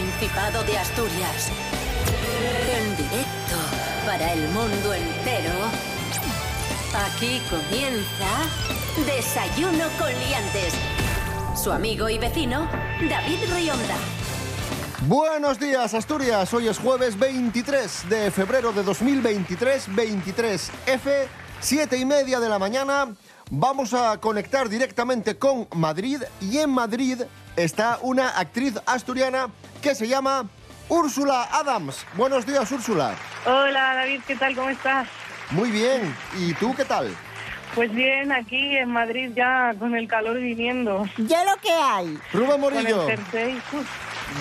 Principado de Asturias. En directo para el mundo entero. Aquí comienza Desayuno con Liantes. Su amigo y vecino, David Rionda. Buenos días, Asturias. Hoy es jueves 23 de febrero de 2023, 23F, 7 y media de la mañana. Vamos a conectar directamente con Madrid y en Madrid está una actriz asturiana que se llama Úrsula Adams. Buenos días, Úrsula. Hola David, ¿qué tal? ¿Cómo estás? Muy bien. ¿Y tú qué tal? Pues bien, aquí en Madrid ya con el calor viniendo. Ya lo que hay. Rubén Con el Morillo.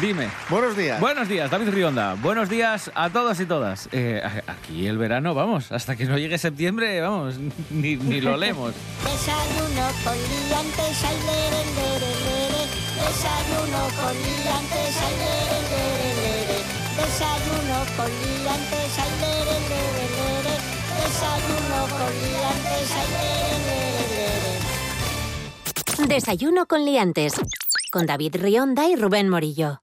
Dime. Buenos días. Buenos días, David Rionda. Buenos días a todos y todas. Eh, aquí el verano, vamos, hasta que no llegue septiembre, vamos, ni, ni lo leemos. Desayuno con liantes. Desayuno con liantes, ay, lere, lere, lere. Desayuno con liantes, ay, lere, lere, lere. Desayuno con liantes, ay, lere, lere, lere. Desayuno con Liantes. Con David Rionda y Rubén Morillo.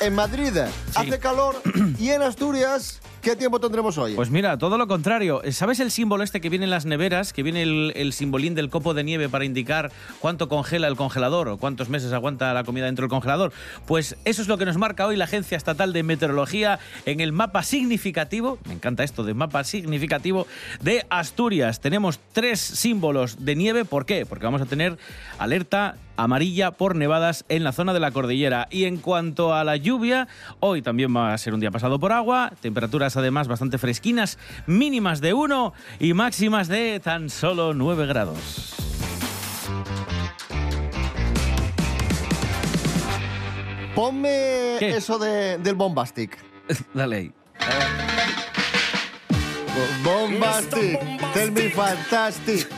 En Madrid hace calor y en Asturias, ¿qué tiempo tendremos hoy? Pues mira, todo lo contrario. ¿Sabes el símbolo este que viene en las neveras? Que viene el, el simbolín del copo de nieve para indicar cuánto congela el congelador o cuántos meses aguanta la comida dentro del congelador. Pues eso es lo que nos marca hoy la Agencia Estatal de Meteorología en el mapa significativo, me encanta esto de mapa significativo, de Asturias. Tenemos tres símbolos de nieve. ¿Por qué? Porque vamos a tener alerta amarilla por nevadas en la zona de la cordillera. Y en cuanto a la lluvia, hoy también va a ser un día pasado por agua, temperaturas además bastante fresquinas, mínimas de 1 y máximas de tan solo 9 grados. Ponme ¿Qué? eso de- del bombastic. Dale ahí. Bombastic, tell me fantastic.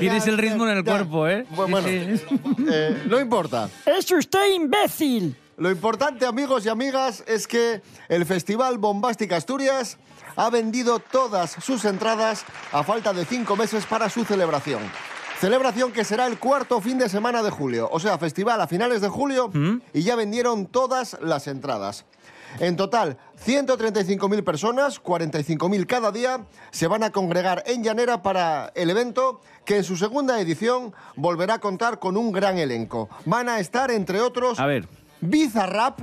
Tienes el ritmo en el cuerpo, ¿eh? Bueno, eh, no importa. ¡Es usted imbécil! Lo importante, amigos y amigas, es que el Festival Bombastic Asturias ha vendido todas sus entradas a falta de cinco meses para su celebración. Celebración que será el cuarto fin de semana de julio, o sea, festival a finales de julio y ya vendieron todas las entradas. En total, 135.000 personas, 45.000 cada día, se van a congregar en Llanera para el evento que en su segunda edición volverá a contar con un gran elenco. Van a estar, entre otros, A ver, Bizarrap,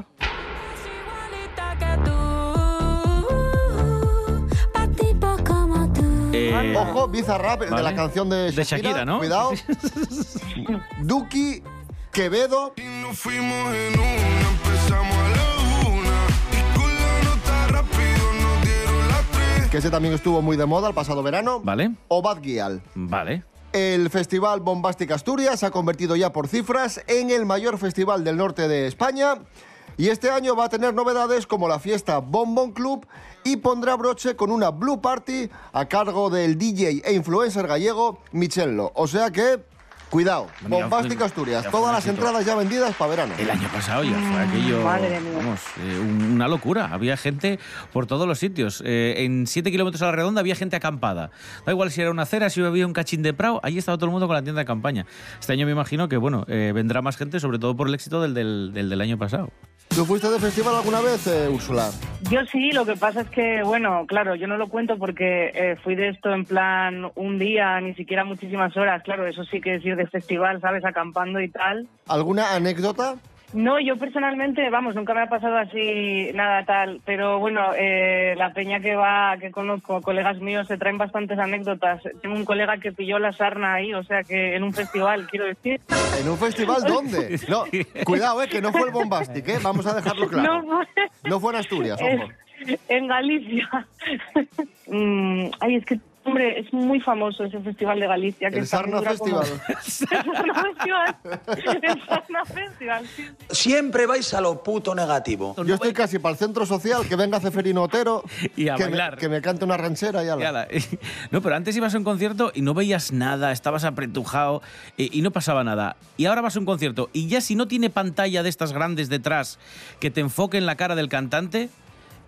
eh, ojo, Bizarrap, el de la canción de Shakira, De Shakira, ¿no? Cuidado. Duki, Quevedo, Nos fuimos en una, empezamos a la que ese también estuvo muy de moda el pasado verano, vale, o Bad Gyal. vale. El Festival Bombastic Asturias se ha convertido ya por cifras en el mayor festival del norte de España y este año va a tener novedades como la fiesta Bombón Club y pondrá broche con una Blue Party a cargo del DJ e influencer gallego Michello. O sea que, cuidado, Bombastic fue- Asturias, todas las entradas ya vendidas para verano. El año pasado ya fue aquello, madre mía. vamos, eh, un- una locura. Había gente por todos los sitios. Eh, en 7 kilómetros a la redonda había gente acampada. Da igual si era una acera, si había un cachín de prao, ahí estaba todo el mundo con la tienda de campaña. Este año me imagino que, bueno, eh, vendrá más gente, sobre todo por el éxito del del, del, del año pasado. ¿Tú fuiste de festival alguna vez, eh, Úrsula? Yo sí, lo que pasa es que, bueno, claro, yo no lo cuento porque eh, fui de esto en plan un día, ni siquiera muchísimas horas. Claro, eso sí que es ir de festival, ¿sabes? Acampando y tal. ¿Alguna anécdota? No, yo personalmente, vamos, nunca me ha pasado así nada tal, pero bueno, eh, la peña que va, que conozco, colegas míos, se traen bastantes anécdotas. Tengo un colega que pilló la sarna ahí, o sea que en un festival, quiero decir. ¿En un festival dónde? No, cuidado, eh, que no fue el Bombastic, eh, vamos a dejarlo claro. No fue- No fue en Asturias, ojo. en Galicia. Mm, ay, es que, hombre, es muy famoso ese festival de Galicia. Que El está- Sarna Festival. El Sarna Festival. El Sarna Festival, sí. Siempre vais a lo puto negativo. Yo estoy casi para el centro social, que venga Ceferino Otero Y a que, bailar. Me, que me cante una ranchera y ala. Y ala. No, pero antes ibas a un concierto y no veías nada, estabas apretujado eh, y no pasaba nada. Y ahora vas a un concierto y ya si no tiene pantalla de estas grandes detrás que te enfoquen la cara del cantante,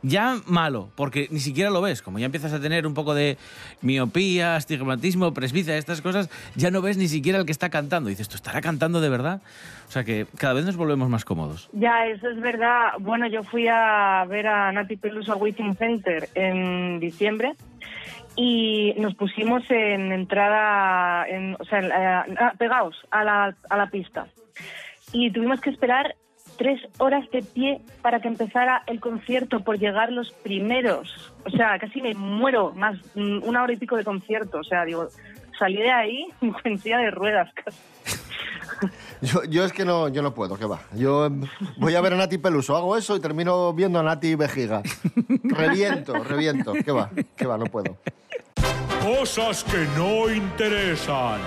ya malo, porque ni siquiera lo ves. Como ya empiezas a tener un poco de miopía, astigmatismo, presbicia, estas cosas, ya no ves ni siquiera el que está cantando. Y dices, ¿tú estará cantando de verdad? O sea que cada vez nos volvemos más cómodos. Ya, eso es verdad. Bueno, yo fui a ver a Nati Peluso al Center en diciembre y nos pusimos en entrada, en, o sea, ah, pegados a la, a la pista. Y tuvimos que esperar tres horas de pie para que empezara el concierto por llegar los primeros. O sea, casi me muero, más mm, una hora y pico de concierto. O sea, digo, salí de ahí en silla de ruedas casi. Yo, yo es que no, yo no puedo, que va. Yo voy a ver a Nati Peluso, hago eso y termino viendo a Nati Vejiga. Reviento, reviento, que va, que va, no puedo. Cosas que no interesan.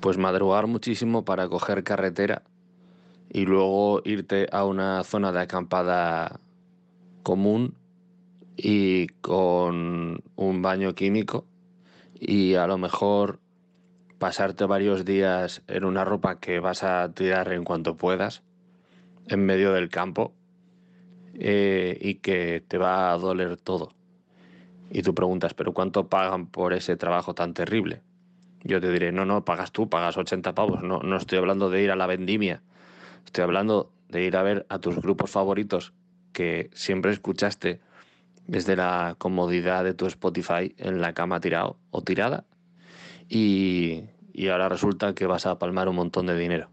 Pues madrugar muchísimo para coger carretera y luego irte a una zona de acampada común y con un baño químico y a lo mejor pasarte varios días en una ropa que vas a tirar en cuanto puedas en medio del campo eh, y que te va a doler todo. Y tú preguntas, ¿pero cuánto pagan por ese trabajo tan terrible? Yo te diré, no, no, pagas tú, pagas 80 pavos. No, no estoy hablando de ir a la vendimia. Estoy hablando de ir a ver a tus grupos favoritos que siempre escuchaste desde la comodidad de tu Spotify en la cama tirado o tirada. Y, y ahora resulta que vas a palmar un montón de dinero.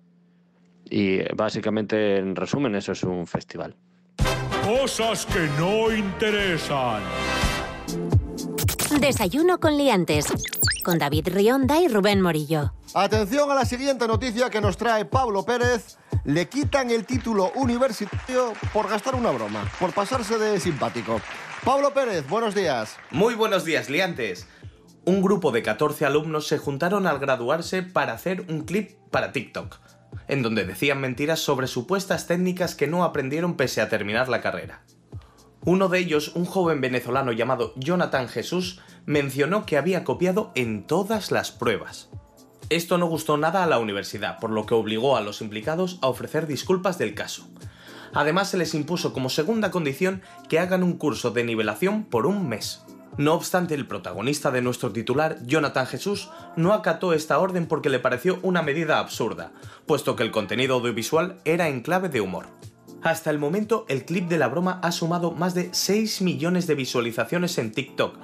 Y básicamente, en resumen, eso es un festival. Cosas que no interesan. Desayuno con liantes. Con David Rionda y Rubén Morillo. Atención a la siguiente noticia que nos trae Pablo Pérez. Le quitan el título universitario por gastar una broma, por pasarse de simpático. Pablo Pérez, buenos días. Muy buenos días, liantes. Un grupo de 14 alumnos se juntaron al graduarse para hacer un clip para TikTok, en donde decían mentiras sobre supuestas técnicas que no aprendieron pese a terminar la carrera. Uno de ellos, un joven venezolano llamado Jonathan Jesús, mencionó que había copiado en todas las pruebas. Esto no gustó nada a la universidad, por lo que obligó a los implicados a ofrecer disculpas del caso. Además, se les impuso como segunda condición que hagan un curso de nivelación por un mes. No obstante, el protagonista de nuestro titular, Jonathan Jesús, no acató esta orden porque le pareció una medida absurda, puesto que el contenido audiovisual era en clave de humor. Hasta el momento, el clip de la broma ha sumado más de 6 millones de visualizaciones en TikTok.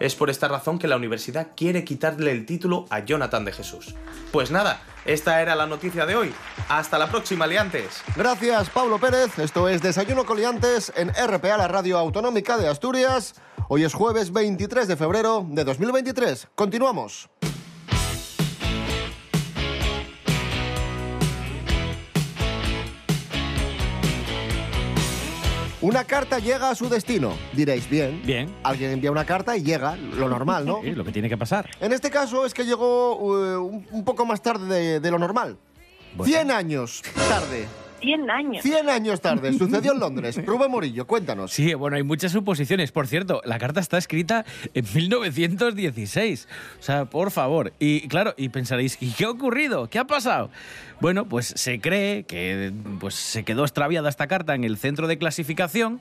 Es por esta razón que la universidad quiere quitarle el título a Jonathan de Jesús. Pues nada, esta era la noticia de hoy. Hasta la próxima, liantes. Gracias, Pablo Pérez. Esto es Desayuno Coliantes en RPA, la radio autonómica de Asturias. Hoy es jueves 23 de febrero de 2023. Continuamos. Una carta llega a su destino. Diréis, bien. Bien. Alguien envía una carta y llega, lo normal, ¿no? Sí, lo que tiene que pasar. En este caso es que llegó eh, un, un poco más tarde de, de lo normal. Bueno. 100 años tarde. 100 años. 100 años tarde. Sucedió en Londres. Rubén Morillo, cuéntanos. Sí, bueno, hay muchas suposiciones. Por cierto, la carta está escrita en 1916. O sea, por favor. Y claro, y pensaréis, ¿y qué ha ocurrido? ¿Qué ha pasado? Bueno, pues se cree que pues, se quedó extraviada esta carta en el centro de clasificación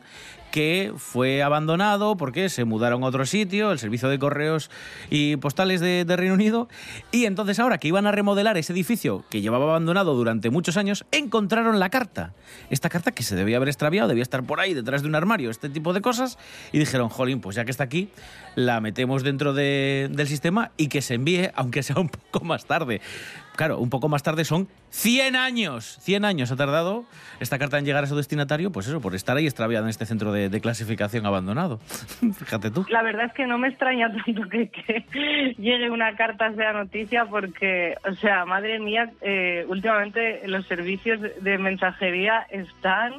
que fue abandonado porque se mudaron a otro sitio, el servicio de correos y postales de, Reino Unido, y entonces ahora que iban a remodelar ese edificio que llevaba abandonado durante muchos años, encontraron la carta. Esta carta que se debía haber extraviado, debía estar por ahí detrás de un armario, este tipo de cosas, y dijeron, jolín, pues ya que está aquí, la metemos dentro de- del sistema y que se envíe, aunque sea un poco más tarde. Claro, un poco más tarde son 100 años. 100 años ha tardado esta carta en llegar a su destinatario, pues eso, por estar ahí extraviada en este centro de, clasificación abandonado. Fíjate tú. La verdad es que no me extraña tanto que, llegue una carta sea noticia porque, o sea, madre mía, eh, últimamente los servicios de mensajería están...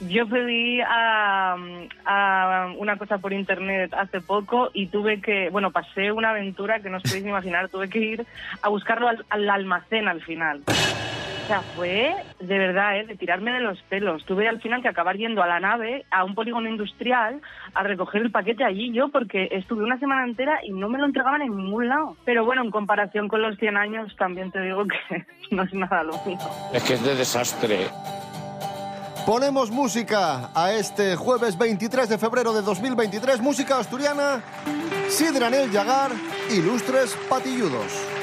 Yo pedí a, a una cosa por internet hace poco y tuve que, bueno, pasé una aventura que no os podéis ni imaginar, tuve que ir a buscarlo al, al almacén al final. O sea, fue de verdad, ¿eh? de tirarme de los pelos. Tuve al final que acabar yendo a la nave, a un polígono industrial, a recoger el paquete allí yo, porque estuve una semana entera y no me lo entregaban en ningún lado. Pero bueno, en comparación con los 100 años, también te digo que no es nada lo mío. Es que es de desastre. Ponemos música a este jueves 23 de febrero de 2023, música asturiana, Sidranel Yagar, Ilustres Patilludos.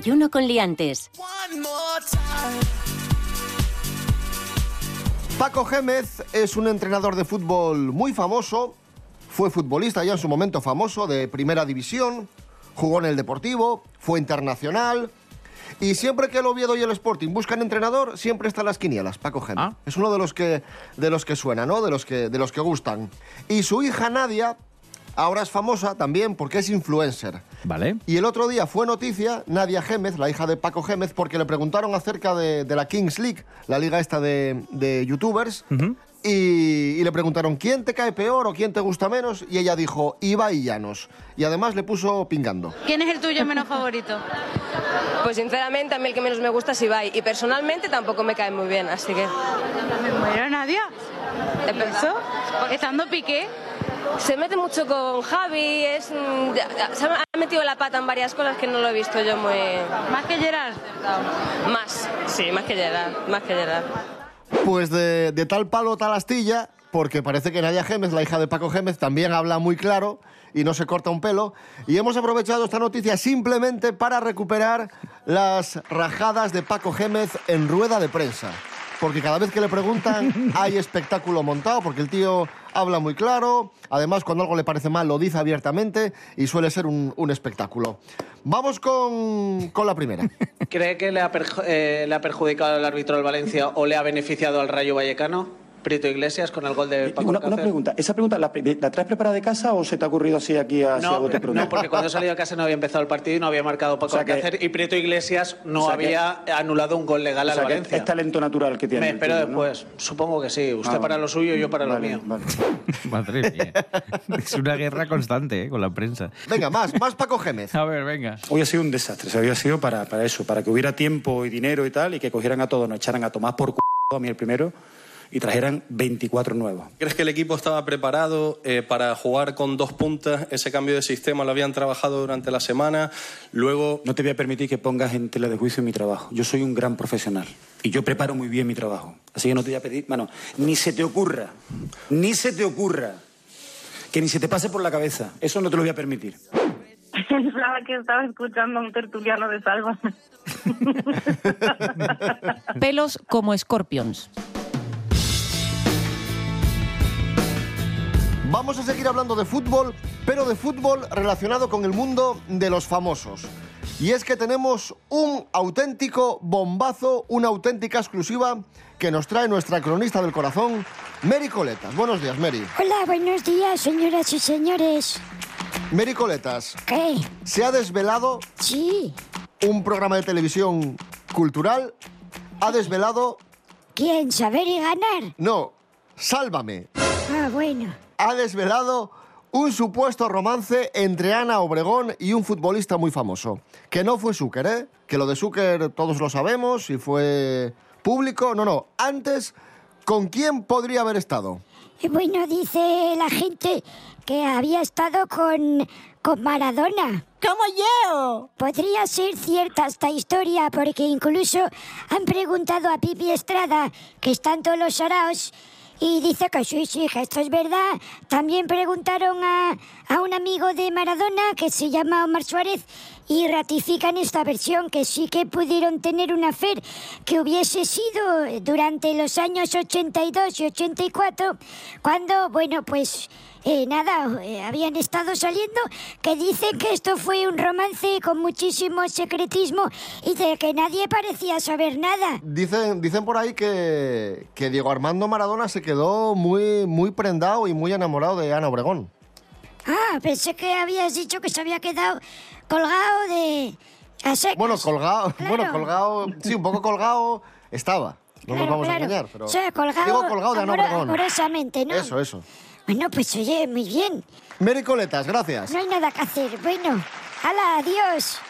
Desayuno con liantes. Paco Gémez es un entrenador de fútbol muy famoso, fue futbolista ya en su momento famoso de primera división, jugó en el Deportivo, fue internacional y siempre que el Oviedo y el Sporting buscan entrenador, siempre están las quinielas, Paco Gémez. Es uno de los que de los que suena, ¿no? De los que de los que gustan. Y su hija Nadia ahora es famosa también porque es influencer. Vale. Y el otro día fue noticia Nadia Gémez, la hija de Paco Gémez, porque le preguntaron acerca de, de la Kings League, la liga esta de, de youtubers, y, y le preguntaron quién te cae peor o quién te gusta menos, y ella dijo Ibai Llanos. Y además le puso pingando. ¿Quién es el tuyo menos favorito? Pues sinceramente a mí el que menos me gusta es Ibai y personalmente tampoco me cae muy bien, así que... Me muero, Nadia. ¿Eso? Estando Piqué. Se mete mucho con Javi, es, mm, se ha metido la pata en varias cosas que no lo he visto yo muy... ¿Más que Gerard? Más, sí, más que Gerard, más que Gerard. Pues de, de tal palo, tal astilla, porque parece que Nadia Gémez, la hija de Paco Gémez, también habla muy claro y no se corta un pelo. Y hemos aprovechado esta noticia simplemente para recuperar las rajadas de Paco Gémez en rueda de prensa. Porque cada vez que le preguntan hay espectáculo montado, porque el tío habla muy claro, además cuando algo le parece mal lo dice abiertamente y suele ser un, un espectáculo. Vamos con, con la primera. ¿Cree que le ha, perju- eh, le ha perjudicado el árbitro del Valencia o le ha beneficiado al Rayo Vallecano? Prieto Iglesias con el gol de Paco Una, una pregunta, ¿esa pregunta la, la traes preparada de casa o se te ha ocurrido así aquí a No, bote pronto? no, porque cuando he salido a casa no había empezado el partido y no había marcado Paco O sea que- Alcácer y Prieto Iglesias no o sea que- había anulado un gol legal O sea, al que Valencia. es talento natural que tiene. Me espero tío, ¿no? después. Supongo que sí. Usted Ah, para lo suyo y yo para Vale, lo mío. vale. Madre mía. Es una guerra constante ¿eh? con la prensa. Venga, más, más Paco Gémez. A ver, venga. Hoy ha sido un desastre, o sea, hoy ha sido para, para eso, para que hubiera tiempo y dinero y tal, y que cogieran a todos, nos echaran a tomar por c a mí el primero, y trajeran 24 nuevos. ¿Crees que el equipo estaba preparado eh, para jugar con dos puntas? Ese cambio de sistema lo habían trabajado durante la semana. Luego. No te voy a permitir que pongas en tela de juicio mi trabajo. Yo soy un gran profesional y yo preparo muy bien mi trabajo. Así que no te voy a pedir, mano, ni se te ocurra, ni se te ocurra, que ni se te pase por la cabeza. Eso no te lo voy a permitir. Pensaba que estaba escuchando a un tertuliano de salva. Pelos como escorpions. Vamos a seguir hablando de fútbol, pero de fútbol relacionado con el mundo de los famosos. Y es que tenemos un auténtico bombazo, una auténtica exclusiva que nos trae nuestra cronista del corazón, Mary Coletas. Buenos días, Mary. Hola, buenos días, señoras y señores. Mary Coletas. ¿Qué? Se ha desvelado Sí. un programa de televisión cultural ha desvelado... ¿Quién? ¿Saber y ganar? No, sálvame. Ah, bueno. Ha desvelado un supuesto romance entre Ana Obregón y un futbolista muy famoso. Que no fue Zucker, ¿eh? Que lo de Zucker todos lo sabemos y fue público. No, no. Antes, ¿con quién podría haber estado? Y Bueno, dice la gente que había estado con, con Maradona. ¡Como yo! Podría ser cierta esta historia porque incluso han preguntado a Pipi Estrada, que está en todos los saraos, y dice que sí, sí, que esto es verdad. También preguntaron a, a un amigo de Maradona que se llama Omar Suárez y ratifican esta versión que sí que pudieron tener una fer que hubiese sido durante los años 82 y 84 cuando, bueno, pues eh, nada, eh, habían estado saliendo, que dicen que esto fue un romance con muchísimo secretismo y de que nadie parecía saber nada. Dicen, dicen por ahí que, que Diego Armando Maradona se quedó muy, muy prendado y muy enamorado de Ana Obregón. Ah, pensé que habías dicho que se había quedado colgado de... a secas. Bueno, colgado, Claro. bueno, colgado, sí, un poco colgado estaba. No nos Claro, vamos claro. a engañar, pero... O sea, colgado, Digo colgado de Obregón. amorosamente, ¿no? Eso, eso. Bueno, pues oye, muy bien. Mary Coletas, gracias. No hay nada que hacer. Bueno, hala, adiós.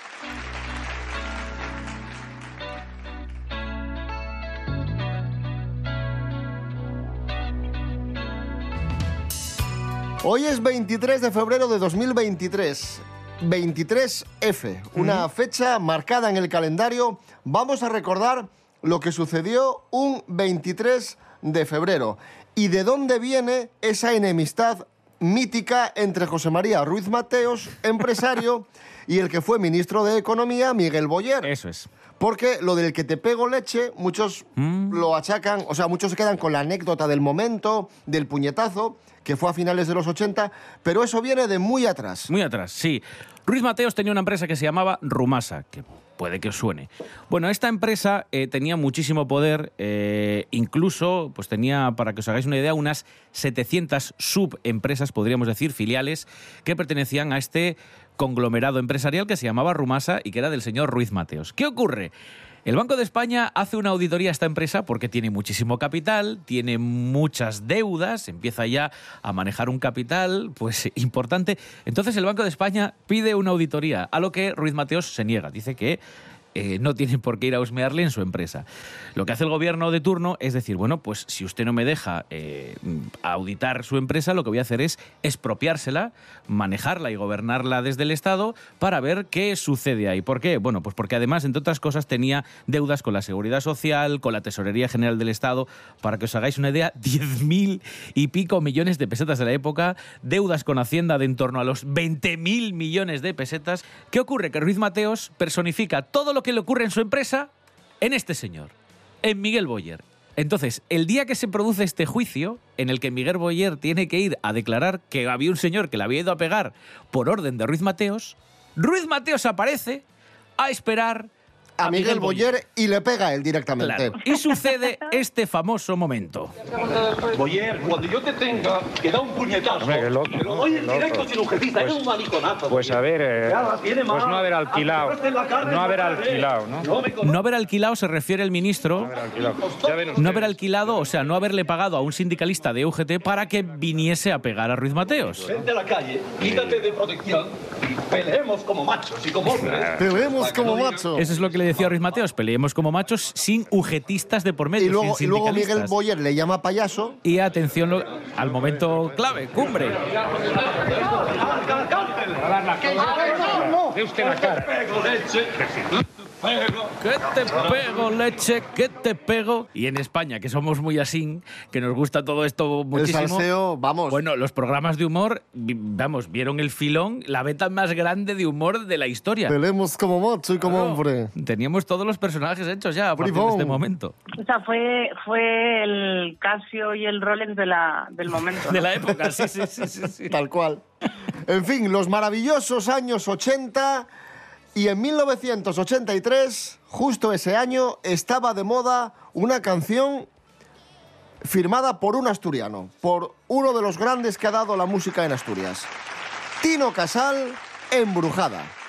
Hoy es 23 de febrero de 2023. 23F, una fecha marcada en el calendario. Vamos a recordar lo que sucedió un 23 de febrero y de dónde viene esa enemistad mítica entre José María Ruiz Mateos, empresario, y el que fue ministro de Economía, Miguel Boyer. Eso es. Porque lo del que te pego leche, muchos lo achacan, o sea, muchos se quedan con la anécdota del momento, del puñetazo, que fue a finales de los 80, pero eso viene de muy atrás. Muy atrás, sí. Ruiz Mateos tenía una empresa que se llamaba Rumasa, que puede que os suene. Bueno, esta empresa eh, tenía muchísimo poder, eh, incluso, pues tenía, para que os hagáis una idea, unas 700 subempresas, podríamos decir, filiales, que pertenecían a este conglomerado empresarial que se llamaba Rumasa y que era del señor Ruiz Mateos. ¿Qué ocurre? El Banco de España hace una auditoría a esta empresa porque tiene muchísimo capital, tiene muchas deudas, empieza ya a manejar un capital pues importante. Entonces el Banco de España pide una auditoría, a lo que Ruiz Mateos se niega, dice que eh, no tienen por qué ir a husmearle en su empresa. Lo que hace el gobierno de turno es decir, bueno, pues si usted no me deja eh, auditar su empresa, lo que voy a hacer es expropiársela, manejarla y gobernarla desde el Estado para ver qué sucede ahí. ¿Por qué? Bueno, pues porque además, entre otras cosas, tenía deudas con la Seguridad Social, con la Tesorería General del Estado. Para que os hagáis una idea, 10.000 y pico millones de pesetas de la época, deudas con Hacienda de en torno a los 20.000 millones de pesetas. ¿Qué ocurre? Que Ruiz Mateos personifica todo lo que le ocurre en su empresa en este señor, en Miguel Boyer. Entonces, el día que se produce este juicio, en el que Miguel Boyer tiene que ir a declarar que había un señor que le había ido a pegar por orden de Ruiz Mateos, Ruiz Mateos aparece a esperar A Miguel Boyer y le pega a él directamente. Claro. Y sucede este famoso momento. Boyer, cuando yo te tenga, que da un puñetazo. Hombre, loco, lo doy en loco. directo sin ujetita, Pues- eres un mariconazo. Pues a ver, eh, pues no haber alquilado, no haber alquilado, ¿no? No haber alquilado se refiere el ministro. Ya ven No haber alquilado, o sea, no haberle pagado a un sindicalista de UGT para que viniese a pegar a Ruiz Mateos. Vente a la calle, quítate de protección peleemos como machos y como hombres. Peleemos como macho. Eso es lo que le decía a Ruiz Mateos, peleemos como machos sin UGTistas de por medio. Y luego, sin y luego Miguel. Boyer le llama payaso. Y atención lo- al momento clave, cumbre. De usted la cara. Pego. ¿Qué te pego, leche? ¿Qué te pego? Y en España, que somos muy así, que nos gusta todo esto muchísimo. salseo, vamos. Bueno, los programas de humor, vamos, vieron el filón, la beta más grande de humor de la historia. Peleemos como macho y como hombre. Teníamos todos los personajes hechos ya a partir de este momento. O sea, fue, fue el Casio y el Rolex de la, del momento. ¿no? De la época, sí, sí, sí, sí, sí. Tal cual. En fin, los maravillosos años 80 y en 1983, justo ese año, estaba de moda una canción firmada por un asturiano, por uno de los grandes que ha dado la música en Asturias. Tino Casal, Embrujada.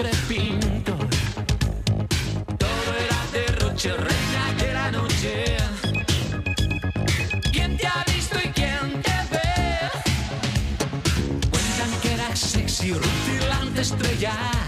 crepinto. Todo era derroche, reina de la noche. ¿Quién te ha visto y quién te ve? Cuentan que era sexy, rutilante estrella.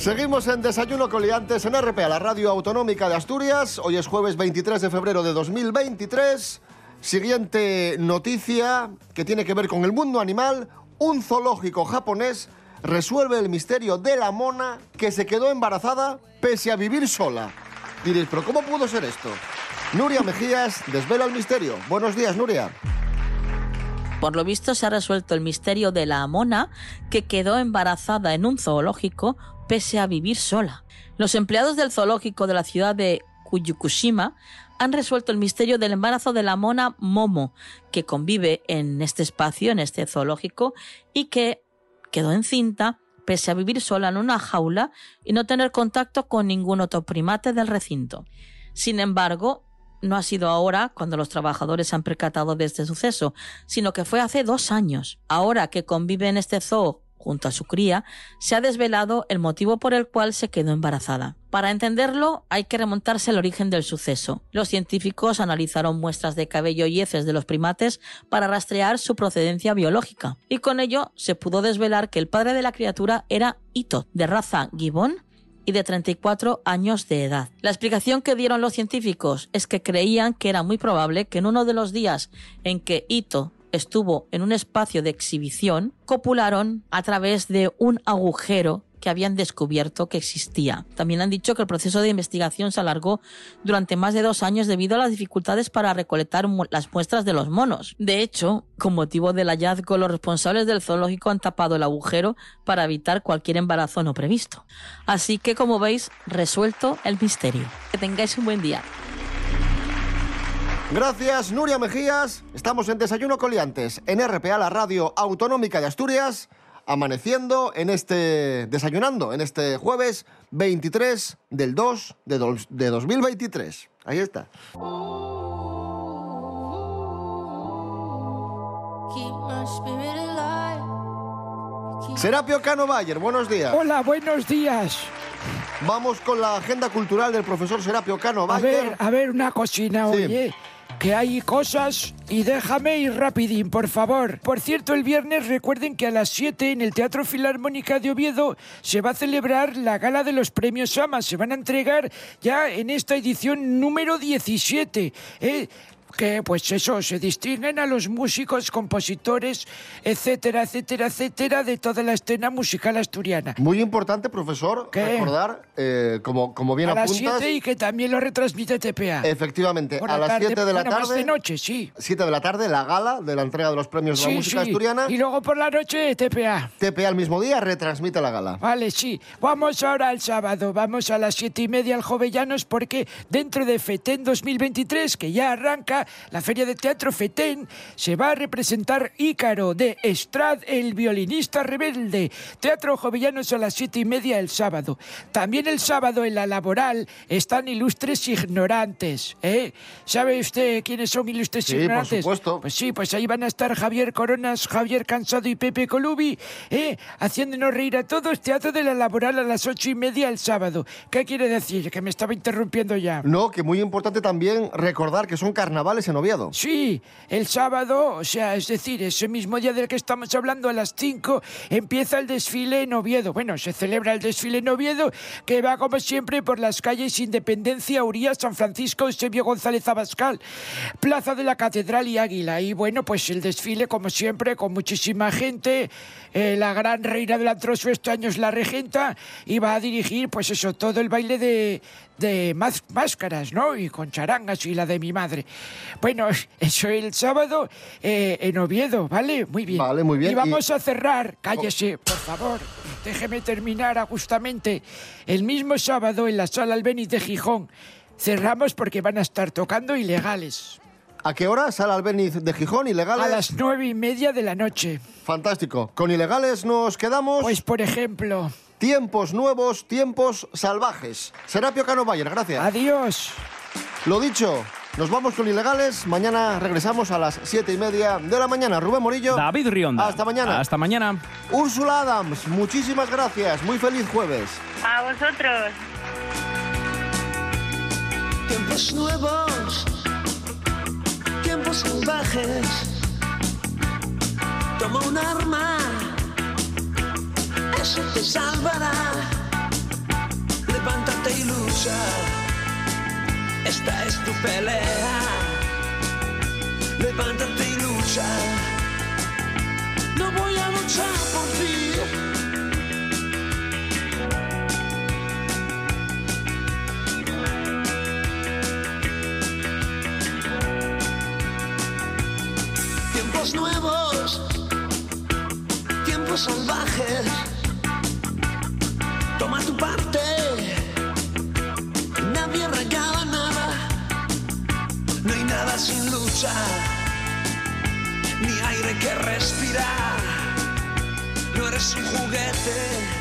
Seguimos en Desayuno con Liantes en RPA, la radio autonómica de Asturias. Hoy es jueves 23 de febrero de 2023. Siguiente noticia que tiene que ver con el mundo animal. Un zoológico japonés resuelve el misterio de la mona que se quedó embarazada pese a vivir sola. Diréis, pero ¿cómo pudo ser esto? Nuria Mejías desvela el misterio. Buenos días, Nuria. Por lo visto se ha resuelto el misterio de la mona que quedó embarazada en un zoológico pese a vivir sola. Los empleados del zoológico de la ciudad de Kuyukushima han resuelto el misterio del embarazo de la mona Momo, que convive en este espacio, en este zoológico, y que quedó encinta pese a vivir sola en una jaula y no tener contacto con ningún otro primate del recinto. Sin embargo, no ha sido ahora cuando los trabajadores se han percatado de este suceso, sino que fue hace dos años. Ahora que convive en este zoo junto a su cría, se ha desvelado el motivo por el cual se quedó embarazada. Para entenderlo, hay que remontarse al origen del suceso. Los científicos analizaron muestras de cabello y heces de los primates para rastrear su procedencia biológica, y con ello se pudo desvelar que el padre de la criatura era Ito, de raza gibón y de 34 años de edad. La explicación que dieron los científicos es que creían que era muy probable que en uno de los días en que Ito estuvo en un espacio de exhibición, copularon a través de un agujero que habían descubierto que existía. También han dicho que el proceso de investigación se alargó durante más de dos años debido a las dificultades para recolectar las muestras de los monos. De hecho, con motivo del hallazgo, los responsables del zoológico han tapado el agujero para evitar cualquier embarazo no previsto. Así que, como veis, resuelto el misterio. Que tengáis un buen día. Gracias, Nuria Mejías. Estamos en Desayuno Coliantes, en RPA, la radio autonómica de Asturias, amaneciendo en este. desayunando en este jueves 23 del 2 de, dos- de 2023. Ahí está. Serapio Cano Bayer, buenos días. Hola, buenos días. Vamos con la agenda cultural del profesor Serapio Cano A Bayer. ver, a ver una cocina, Sí. oye. Que hay cosas y déjame ir rapidín, por favor. Por cierto, el viernes recuerden que a las 7 en el Teatro Filarmónica de Oviedo se va a celebrar la gala de los premios Sama. Se van a entregar ya en esta edición número 17. ¿eh? Que pues eso, se distinguen a los músicos, compositores, etcétera, etcétera, etcétera, de toda la escena musical asturiana. Muy importante, profesor, ¿Qué? recordar, eh, como, como bien a las apuntas... 7 y que también lo retransmite TPA. Efectivamente, Por a la las tarde, 7 de la bueno, más tarde... de noche, sí. 7 de la tarde, la gala de la entrega de los premios de la música sí. asturiana. Y luego por la noche TPA. TPA al mismo día retransmite la gala. Vale, sí. Vamos ahora al sábado. Vamos a las siete y media al Jovellanos porque dentro de FETEN 2023, que ya arranca, la Feria de Teatro FETEN, se va a representar Ícaro de Estrad, el violinista rebelde. Teatro Jovellanos a las siete y media el sábado. También el sábado en la laboral están ilustres ignorantes. ¿eh? ¿Sabe usted quiénes son ilustres Sí, por ignorantes? supuesto. Pues sí, pues ahí van a estar Javier Coronas, Javier Cansado y Pepe Colubi, ¿eh? haciéndonos reír a todos. Teatro de la Laboral a las ocho y media el sábado. ¿Qué quiere decir? Que me estaba interrumpiendo ya. No, que muy importante también recordar que son carnavales en Oviedo. Sí, el sábado, o sea, es decir, ese mismo día del que estamos hablando, a las 5, empieza el desfile en Oviedo. Bueno, se celebra el desfile en Oviedo, que va como siempre por las calles Independencia, Uría, San Francisco, Eusebio González Abascal, Plaza de la Catedral y Águila. Y bueno, pues el desfile, como siempre, con muchísima gente. Eh, la gran reina del antroso este año es la regenta y va a dirigir, pues eso, todo el baile de, de más- máscaras, ¿no? Y con charangas y la de mi madre. Bueno, eso el sábado eh, en Oviedo, ¿vale? Muy bien. Vale, muy bien. Y vamos Y- a cerrar, cállese, por favor, déjeme terminar justamente el mismo sábado en la sala Albéniz de Gijón. Cerramos porque van a estar tocando ilegales. ¿A qué hora? Sala Albéniz de Gijón, ilegales. A las nueve y media de la noche. Fantástico. ¿Con ilegales nos quedamos? Pues por ejemplo. Tiempos nuevos, tiempos salvajes. Serapio Cano Bayer, gracias. Adiós. Lo dicho, nos vamos con ilegales. Mañana regresamos a las siete y media de la mañana. Rubén Morillo. David Rionda. Hasta mañana. Hasta mañana. Úrsula Adams, muchísimas gracias. Muy feliz jueves. A vosotros. Tiempos nuevos, tiempos salvajes. Toma un arma, eso te salvará. Levántate y lucha, esta es tu pelea. Levántate y lucha, no voy a luchar por ti. Tiempos nuevos, tiempos salvajes. Sin lucha, ni aire que respirar. No eres un juguete